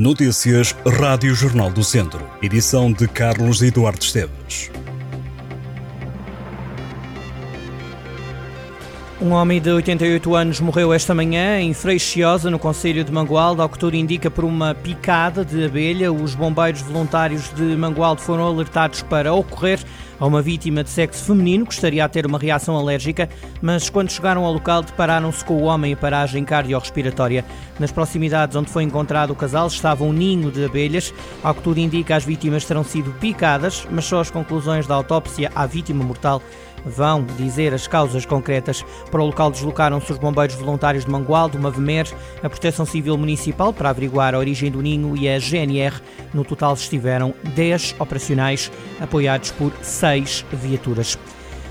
Notícias Rádio Jornal do Centro. Edição de Carlos Eduardo Esteves. Um homem de 88 anos morreu esta manhã em Freixiosa, no Conselho de Mangualde, ao que tudo indica por uma picada de abelha. Os bombeiros voluntários de Mangualde foram alertados para ocorrer a uma vítima de sexo feminino que a ter uma reação alérgica, mas quando chegaram ao local depararam-se com o homem em paragem cardiorrespiratória. Nas proximidades onde foi encontrado o casal estava um ninho de abelhas. Ao que tudo indica, as vítimas terão sido picadas, mas só as conclusões da autópsia à vítima mortal vão dizer as causas concretas. Para o local deslocaram-se os bombeiros voluntários de Mangualde, uma VMER, a Proteção Civil Municipal para averiguar a origem do ninho e a GNR. No total estiveram 10 operacionais, apoiados por 6 viaturas.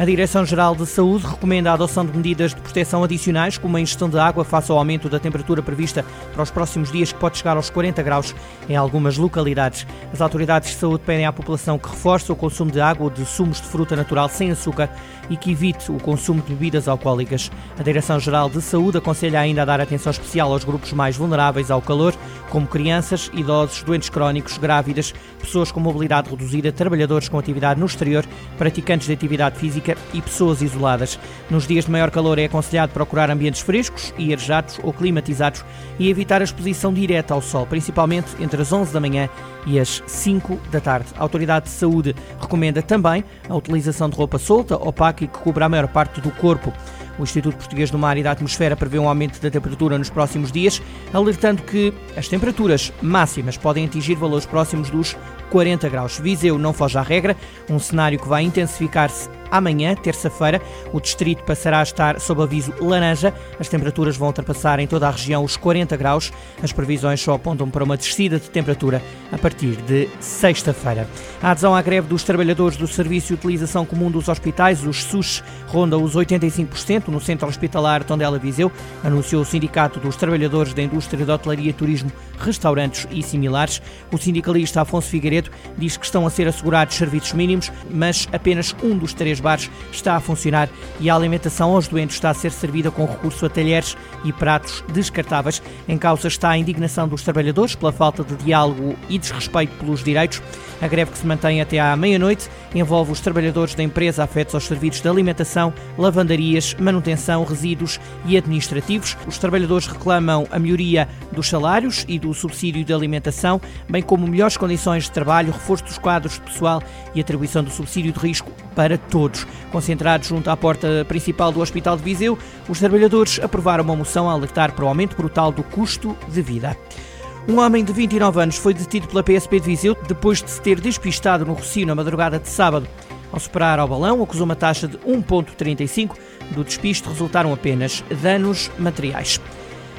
A Direção-Geral de Saúde recomenda a adoção de medidas de proteção adicionais, como a ingestão de água face ao aumento da temperatura prevista para os próximos dias, que pode chegar aos 40 graus em algumas localidades. As autoridades de saúde pedem à população que reforce o consumo de água ou de sumos de fruta natural sem açúcar e que evite o consumo de bebidas alcoólicas. A Direção-Geral de Saúde aconselha ainda a dar atenção especial aos grupos mais vulneráveis ao calor, como crianças, idosos, doentes crónicos, grávidas, pessoas com mobilidade reduzida, trabalhadores com atividade no exterior, praticantes de atividade física e pessoas isoladas. Nos dias de maior calor é aconselhado procurar ambientes frescos e arejados ou climatizados e evitar a exposição direta ao sol, principalmente entre as 11 da manhã e as 5 da tarde. A Autoridade de Saúde recomenda também a utilização de roupa solta, opaca e que cubra a maior parte do corpo. O Instituto Português do Mar e da Atmosfera prevê um aumento da temperatura nos próximos dias, alertando que as temperaturas máximas podem atingir valores próximos dos 40 graus. Viseu não foge à regra, um cenário que vai intensificar-se amanhã, terça-feira. O distrito passará a estar sob aviso laranja. As temperaturas vão ultrapassar em toda a região os 40 graus. As previsões só apontam para uma descida de temperatura a partir de sexta-feira. A adesão à greve dos trabalhadores do Serviço de Utilização Comum dos Hospitais, os SUS, ronda os 85% no Centro Hospitalar Tondela Viseu, anunciou o Sindicato dos Trabalhadores da Indústria de Hotelaria, Turismo, Restaurantes e similares. O sindicalista Afonso Figueiredo diz que estão a ser assegurados serviços mínimos, mas apenas um dos três bares está a funcionar e a alimentação aos doentes está a ser servida com recurso a talheres e pratos descartáveis. Em causa está a indignação dos trabalhadores pela falta de diálogo e desrespeito pelos direitos. A greve que se mantém até à meia-noite envolve os trabalhadores da empresa afetos aos serviços de alimentação, lavandarias, manutenção, resíduos e administrativos. Os trabalhadores reclamam a melhoria dos salários e do subsídio de alimentação, bem como melhores condições de trabalho, reforço dos quadros de pessoal e atribuição do subsídio de risco para todos. Concentrados junto à porta principal do Hospital de Viseu, os trabalhadores aprovaram uma moção a alertar para o aumento brutal do custo de vida. Um homem de 29 anos foi detido pela PSP de Viseu depois de se ter despistado no Rocio na madrugada de sábado. Ao superar ao balão, acusou uma taxa de 1,35. Do despiste resultaram apenas danos materiais.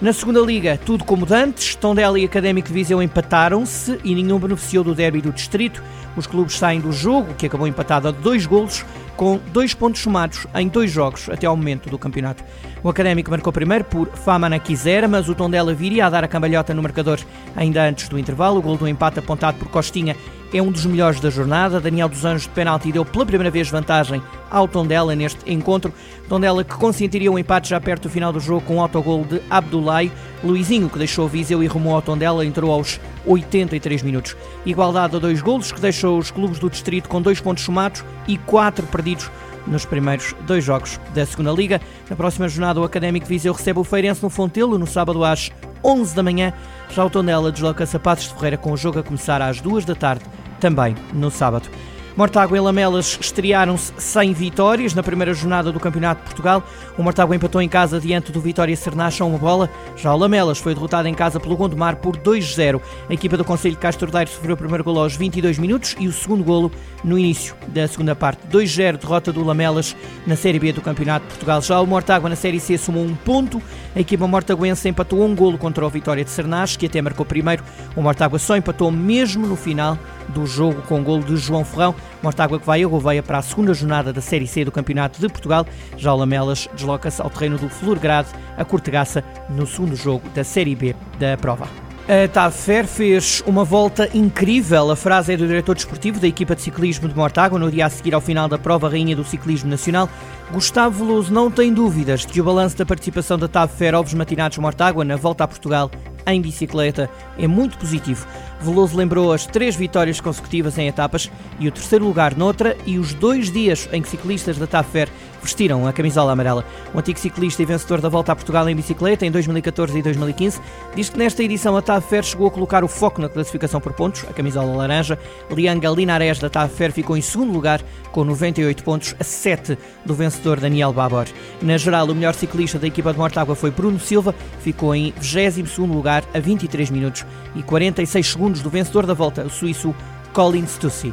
Na segunda liga, tudo como dantes, Tondela e Académico de Viseu empataram-se e nenhum beneficiou do derby do distrito. Os clubes saem do jogo, que acabou empatado a dois golos, com dois pontos somados em dois jogos até ao momento do campeonato. O Académico marcou primeiro por Fama na Quisera, mas o Tondela viria a dar a cambalhota no marcador ainda antes do intervalo. O gol do empate apontado por Costinha é um dos melhores da jornada. Daniel dos Anjos de penalti deu pela primeira vez vantagem ao Tondela neste encontro. Tondela que consentiria um empate já perto do final do jogo com o autogol de Abdullahi. Luizinho, que deixou Viseu e rumou ao Tondela, entrou aos 83 minutos. Igualdade a dois golos, que deixou os clubes do distrito com dois pontos somados e quatro perdidos nos primeiros dois jogos da segunda Liga. Na próxima jornada, o Académico Viseu recebe o Feirense no Fontelo, no sábado às 11 da manhã. Já o Tondela desloca-se a Passos de Ferreira com o jogo a começar às 2 da tarde, também no sábado. Mortágua e Lamelas estrearam-se sem vitórias na primeira jornada do Campeonato de Portugal. O Mortágua empatou em casa diante do Vitória Sernacha uma bola. Já o Lamelas foi derrotado em casa pelo Gondomar por 2-0. A equipa do Conselho de Castro Daire sofreu o primeiro golo aos 22 minutos e o segundo golo no início da segunda parte. 2-0 derrota do Lamelas na Série B do Campeonato de Portugal. Já o Mortágua na Série C somou um ponto. A equipa mortaguense empatou um golo contra o Vitória de Sernache, que até marcou primeiro. O Mortágua só empatou mesmo no final do jogo com golo de João Ferrão. Mortágua que vai a Gouveia para a segunda jornada da Série C do Campeonato de Portugal. Já o Lamelas desloca-se ao terreno do Florgrade, a Cortegaça, no segundo jogo da Série B da prova. A TAFER fez uma volta incrível. A frase é do diretor desportivo da equipa de ciclismo de Mortágua no dia a seguir ao final da prova Rainha do Ciclismo Nacional. Gustavo Veloso não tem dúvidas de que o balanço da participação da TAFER Ovos Matinados Mortágua na volta a Portugal em bicicleta é muito positivo. Veloso lembrou as três vitórias consecutivas em etapas e o terceiro lugar noutra e os dois dias em que ciclistas da TAFER vestiram a camisola amarela. O antigo ciclista e vencedor da Volta a Portugal em bicicleta em 2014 e 2015 diz que nesta edição a TAFER chegou a colocar o foco na classificação por pontos, a camisola laranja. Lianga Linares da TAFER ficou em segundo lugar com 98 pontos, a 7 do vencedor Daniel Babor. Na geral, o melhor ciclista da equipa de Mortágua foi Bruno Silva, ficou em 22º lugar a 23 minutos e 46 segundos do vencedor da volta, o suíço Colin Stussy.